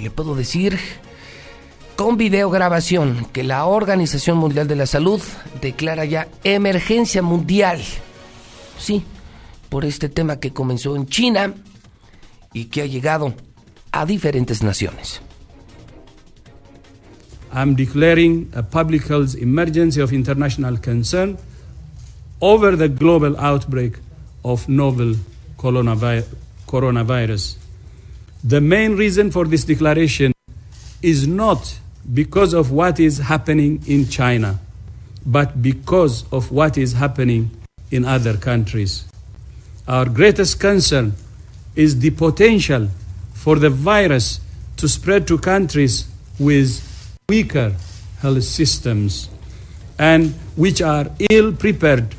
le puedo decir con videograbación que la Organización Mundial de la Salud declara ya emergencia mundial. Sí, por este tema que comenzó en China y que ha llegado a diferentes naciones. I'm declaring a public health emergency of international concern over the global outbreak of novel coronavirus. The main reason for this declaration is not because of what is happening in China, but because of what is happening in other countries. Our greatest concern is the potential for the virus to spread to countries with weaker health systems and which are ill prepared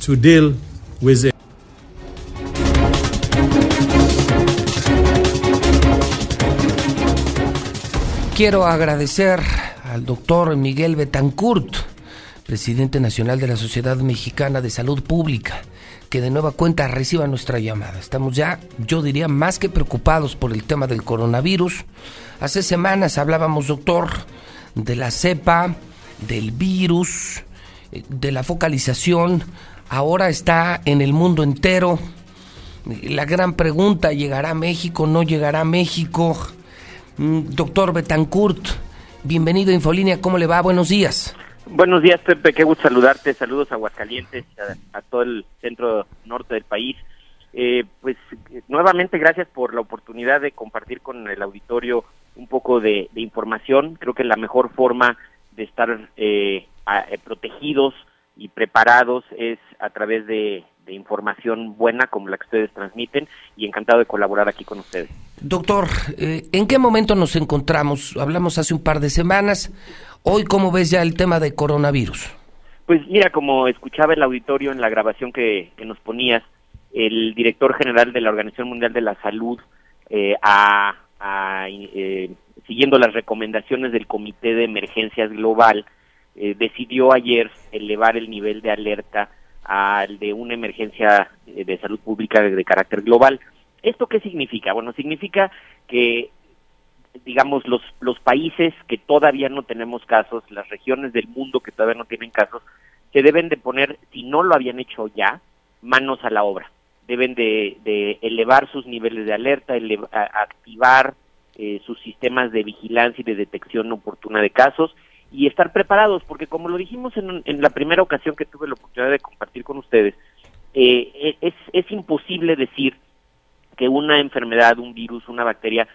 to deal with it. Quiero agradecer al doctor Miguel Betancourt, presidente nacional de la Sociedad Mexicana de Salud Pública, que de nueva cuenta reciba nuestra llamada. Estamos ya, yo diría, más que preocupados por el tema del coronavirus. Hace semanas hablábamos, doctor, de la cepa, del virus, de la focalización. Ahora está en el mundo entero. La gran pregunta, ¿llegará a México? ¿No llegará a México? Mm, doctor Betancourt, bienvenido a Infolínea, ¿cómo le va? Buenos días. Buenos días, Pepe, qué gusto saludarte. Saludos a Aguascalientes, a, todo el centro norte del país. Eh, pues nuevamente gracias por la oportunidad de compartir con el auditorio un poco de, información. Creo que la mejor forma de estar eh, eh, protegidos y preparados es a través de información buena como la que ustedes transmiten y encantado de colaborar aquí con ustedes. Doctor, eh, ¿en qué momento nos encontramos? Hablamos hace un par de semanas. Hoy, ¿cómo ves ya el tema de coronavirus? Pues mira, como escuchaba el auditorio en la grabación que, nos ponías, el director general de la Organización Mundial de la Salud, eh, eh, siguiendo las recomendaciones del Comité de Emergencias Global, decidió ayer elevar el nivel de alerta al de una emergencia de salud pública de, carácter global. ¿Esto qué significa? Bueno, significa que digamos, los, los países que todavía no tenemos casos, las regiones del mundo que todavía no tienen casos, se deben de poner, si no lo habían hecho ya, manos a la obra. Deben de, de elevar sus niveles de alerta, activar eh, sus sistemas de vigilancia y de detección oportuna de casos y estar preparados, porque como lo dijimos en, la primera ocasión que tuve la oportunidad de compartir con ustedes, eh, es, es imposible decir que una enfermedad, un virus, una bacteria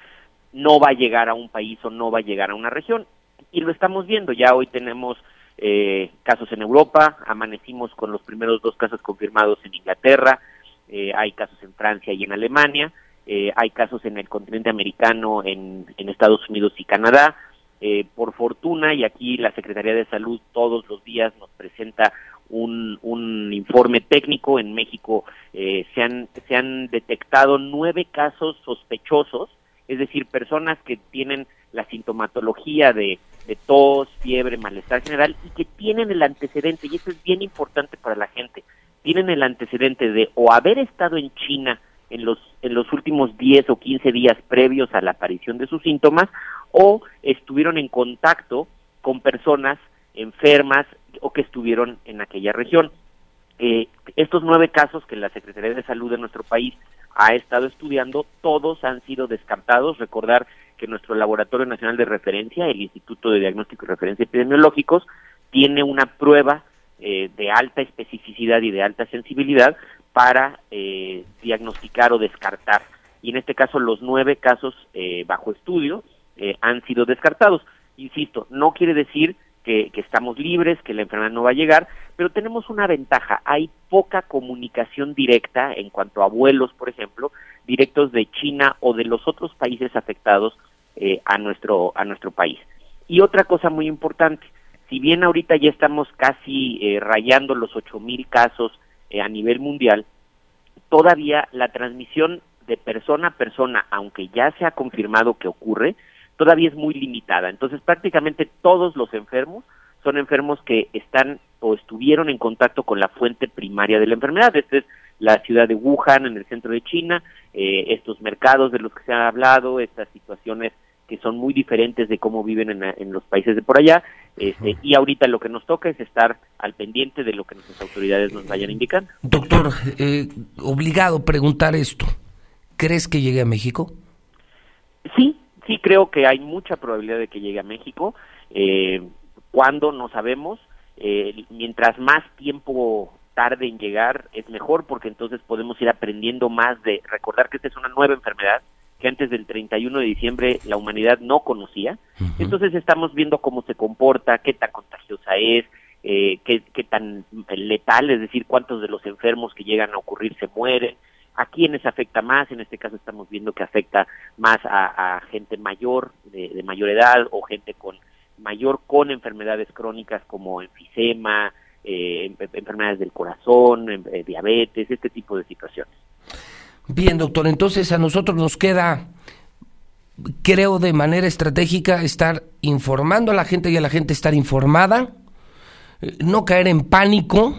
no va a llegar a un país o no va a llegar a una región. Y lo estamos viendo, ya hoy tenemos eh, casos en Europa, amanecimos con los primeros dos casos confirmados en Inglaterra, eh, hay casos en Francia y en Alemania, eh, hay casos en el continente americano, en, en Estados Unidos y Canadá, eh, por fortuna, y aquí la Secretaría de Salud todos los días nos presenta un, un informe técnico, en México eh, se, han, se han detectado nueve casos sospechosos, es decir, personas que tienen la sintomatología de, de tos, fiebre, malestar general y que tienen el antecedente, y eso es bien importante para la gente, tienen el antecedente de o haber estado en China en los, en los últimos 10 o 15 días previos a la aparición de sus síntomas o estuvieron en contacto con personas enfermas o que estuvieron en aquella región. Eh, estos nueve casos que la Secretaría de Salud de nuestro país ha estado estudiando, todos han sido descartados. Recordar que nuestro Laboratorio Nacional de Referencia, el Instituto de Diagnóstico y Referencia Epidemiológicos, tiene una prueba eh, de alta especificidad y de alta sensibilidad para eh, diagnosticar o descartar. Y en este caso los nueve casos eh, bajo estudio eh, han sido descartados. Insisto, no quiere decir que, que, estamos libres, que la enfermedad no va a llegar, pero tenemos una ventaja. Hay poca comunicación directa en cuanto a vuelos, por ejemplo, directos de China o de los otros países afectados a, nuestro, a nuestro país. Y otra cosa muy importante, si bien ahorita ya estamos casi rayando los ocho mil casos eh, a nivel mundial, todavía la transmisión de persona a persona, aunque ya se ha confirmado que ocurre, todavía es muy limitada. Entonces, prácticamente todos los enfermos son enfermos que están o estuvieron en contacto con la fuente primaria de la enfermedad. Esta es la ciudad de Wuhan, en el centro de China, eh, estos mercados de los que se ha hablado, estas situaciones que son muy diferentes de cómo viven en, los países de por allá. Este, y ahorita lo que nos toca es estar al pendiente de lo que nuestras autoridades nos vayan indicando. Doctor, eh, obligado a preguntar esto. ¿Crees que llegue a México? Sí, creo que hay mucha probabilidad de que llegue a México. Eh, ¿Cuándo? No sabemos. Eh, mientras más tiempo tarde en llegar es mejor porque entonces podemos ir aprendiendo más de recordar que esta es una nueva enfermedad que antes del 31 de diciembre la humanidad no conocía. Entonces estamos viendo cómo se comporta, qué tan contagiosa es, eh, qué, qué, tan letal, es decir, cuántos de los enfermos que llegan a ocurrir se mueren, a quiénes afecta más, en este caso estamos viendo que afecta más a, gente mayor, de, mayor edad, o gente con mayor con enfermedades crónicas como enfisema, eh, enfermedades del corazón, eh, diabetes, este tipo de situaciones. Bien, doctor, entonces a nosotros nos queda, creo, de manera estratégica estar informando a la gente y a la gente estar informada, eh, no caer en pánico,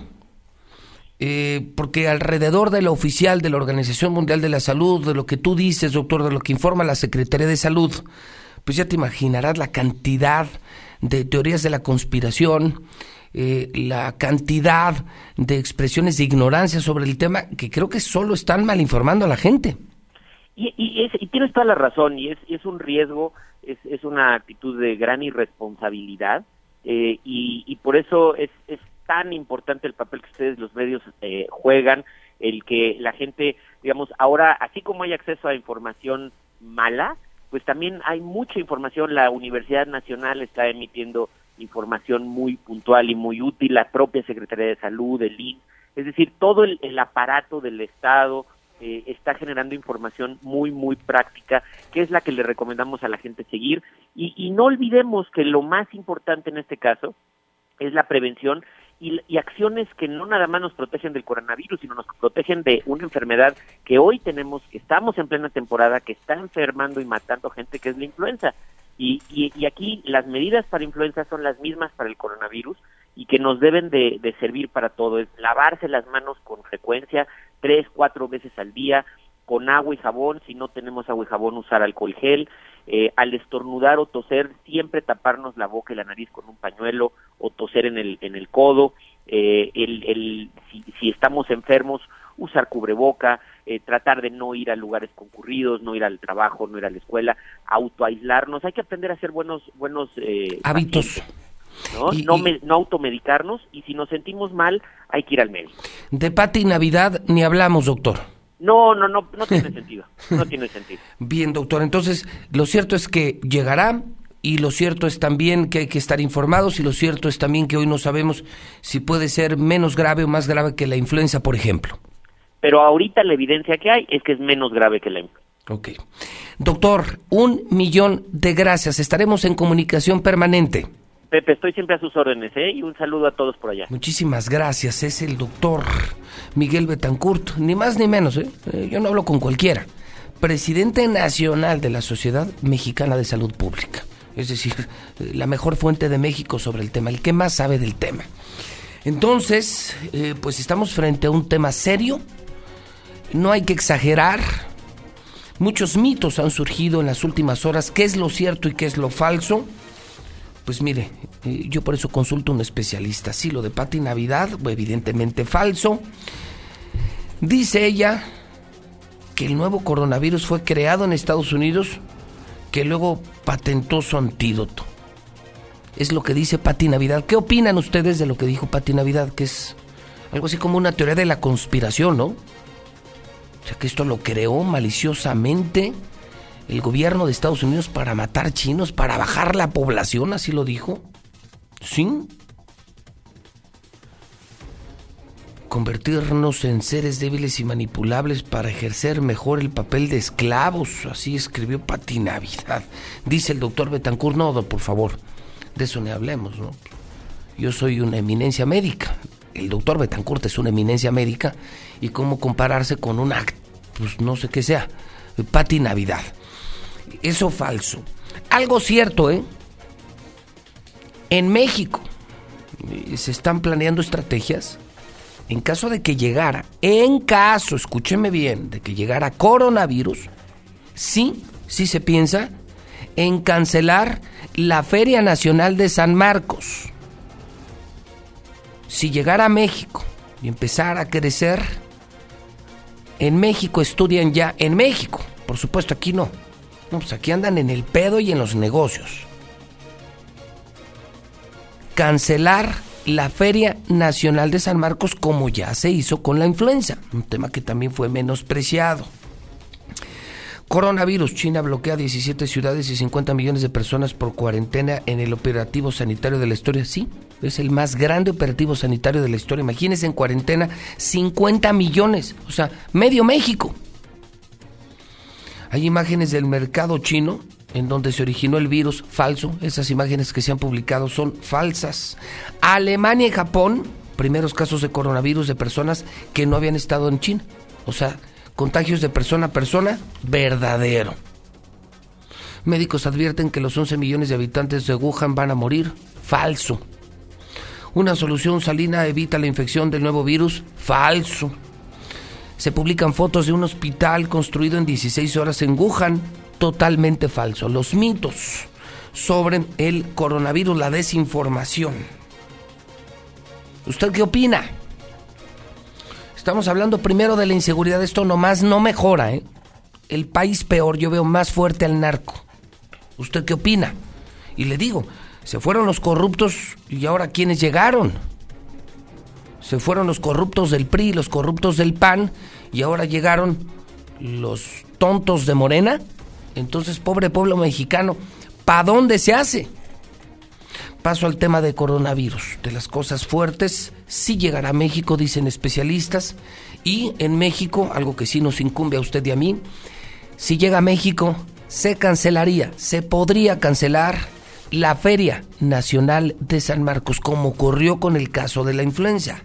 eh, porque alrededor de la oficial de la Organización Mundial de la Salud, de lo que tú dices, doctor, de lo que informa la Secretaría de Salud, pues ya te imaginarás la cantidad de teorías de la conspiración, eh, la cantidad de expresiones de ignorancia sobre el tema que creo que solo están mal informando a la gente. Y, y, tienes toda la razón, y es, es un riesgo, es, es una actitud de gran irresponsabilidad, eh, y, y, por eso es, es tan importante el papel que ustedes, los medios, eh, juegan, el que la gente, digamos, ahora, así como hay acceso a información mala, pues también hay mucha información, la Universidad Nacional está emitiendo información muy puntual y muy útil, la propia Secretaría de Salud, el INS, es decir, todo el, aparato del Estado eh, está generando información muy, muy práctica, que es la que le recomendamos a la gente seguir. Y, y no olvidemos que lo más importante en este caso es la prevención y, y, acciones que no nada más nos protegen del coronavirus, sino nos protegen de una enfermedad que hoy tenemos, que estamos en plena temporada, que está enfermando y matando gente, que es la influenza. Y, y, aquí las medidas para influenza son las mismas para el coronavirus y que nos deben de, servir para todo. Es lavarse las manos con frecuencia, tres, cuatro veces al día, con agua y jabón. Si no tenemos agua y jabón, usar alcohol gel. Eh, al estornudar o toser, siempre taparnos la boca y la nariz con un pañuelo o toser en el, en el codo. Eh, el, el, si, si estamos enfermos, usar cubreboca, eh, tratar de no ir a lugares concurridos, no ir al trabajo, no ir a la escuela, autoaislarnos. Hay que aprender a hacer buenos, buenos eh, hábitos. ¿no? no, no automedicarnos y si nos sentimos mal hay que ir al médico. De Pati Navidad ni hablamos, doctor. No, no, no, no tiene sentido. No tiene sentido. Bien, doctor. Entonces, lo cierto es que llegará y lo cierto es también que hay que estar informados y lo cierto es también que hoy no sabemos si puede ser menos grave o más grave que la influenza, por ejemplo pero ahorita la evidencia que hay es que es menos grave que la influenza. Ok. Doctor, un millón de gracias. Estaremos en comunicación permanente. Pepe, estoy siempre a sus órdenes, ¿eh? Y un saludo a todos por allá. Muchísimas gracias. Es el doctor Miguel Betancourt, ni más ni menos, ¿eh? ¿eh? Yo no hablo con cualquiera. Presidente nacional de la Sociedad Mexicana de Salud Pública. Es decir, la mejor fuente de México sobre el tema, el que más sabe del tema. Entonces, eh, pues estamos frente a un tema serio, no hay que exagerar. Muchos mitos han surgido en las últimas horas. ¿Qué es lo cierto y qué es lo falso? Pues mire, eh, yo por eso consulto a un especialista. Sí, lo de Pati Navidad, evidentemente falso. Dice ella que el nuevo coronavirus fue creado en Estados Unidos, que luego patentó su antídoto. Es lo que dice Pati Navidad. ¿Qué opinan ustedes de lo que dijo Pati Navidad? Que es algo así como una teoría de la conspiración, ¿no? O sea, que esto lo creó maliciosamente el gobierno de Estados Unidos para matar chinos, para bajar la población, así lo dijo. ¿Sí? Convertirnos en seres débiles y manipulables para ejercer mejor el papel de esclavos, así escribió Pati Navidad. Dice el doctor Betancourt, no, por favor, de eso ni hablemos, ¿no? Yo soy una eminencia médica, el doctor Betancourt es una eminencia médica y cómo compararse con una, pues no sé qué sea, Pati Navidad. Eso falso. Algo cierto, ¿eh? En México eh, se están planeando estrategias en caso de que llegara, en caso, escúcheme bien, de que llegara coronavirus, sí, sí se piensa en cancelar la Feria Nacional de San Marcos. Si llegara a México y empezara a crecer, en México estudian ya, en México, por supuesto aquí no. No, pues aquí andan en el pedo y en los negocios. Cancelar la Feria Nacional de San Marcos como ya se hizo con la influenza, un tema que también fue menospreciado. Coronavirus. China bloquea 17 ciudades y 50 millones de personas por cuarentena en el operativo sanitario de la historia. Sí, es el más grande operativo sanitario de la historia. Imagínense en cuarentena 50 millones, o sea, medio México. Hay imágenes del mercado chino en donde se originó el virus falso. Esas imágenes que se han publicado son falsas. Alemania y Japón, primeros casos de coronavirus de personas que no habían estado en China. O sea, contagios de persona a persona, verdadero. Médicos advierten que los 11 millones de habitantes de Wuhan van a morir, falso. Una solución salina evita la infección del nuevo virus, falso. Se publican fotos de un hospital construido en 16 horas en Wuhan, totalmente falso. Los mitos sobre el coronavirus, la desinformación. ¿Usted qué opina? Estamos hablando primero de la inseguridad. Esto nomás no mejora, ¿eh? El país peor, yo veo más fuerte al narco. ¿Usted qué opina? Y le digo, se fueron los corruptos y ahora ¿quiénes llegaron? Se fueron los corruptos del PRI, los corruptos del PAN y ahora llegaron los tontos de Morena. Entonces, pobre pueblo mexicano, ¿para dónde se hace? Paso al tema de coronavirus, de las cosas fuertes. Sí llegará a México, dicen especialistas. Y en México, algo que sí nos incumbe a usted y a mí, si llega a México, se cancelaría, se podría cancelar la Feria Nacional de San Marcos, como ocurrió con el caso de la influenza.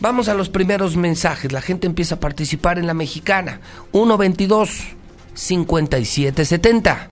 Vamos a los primeros mensajes. La gente empieza a participar en la mexicana. 122 5770.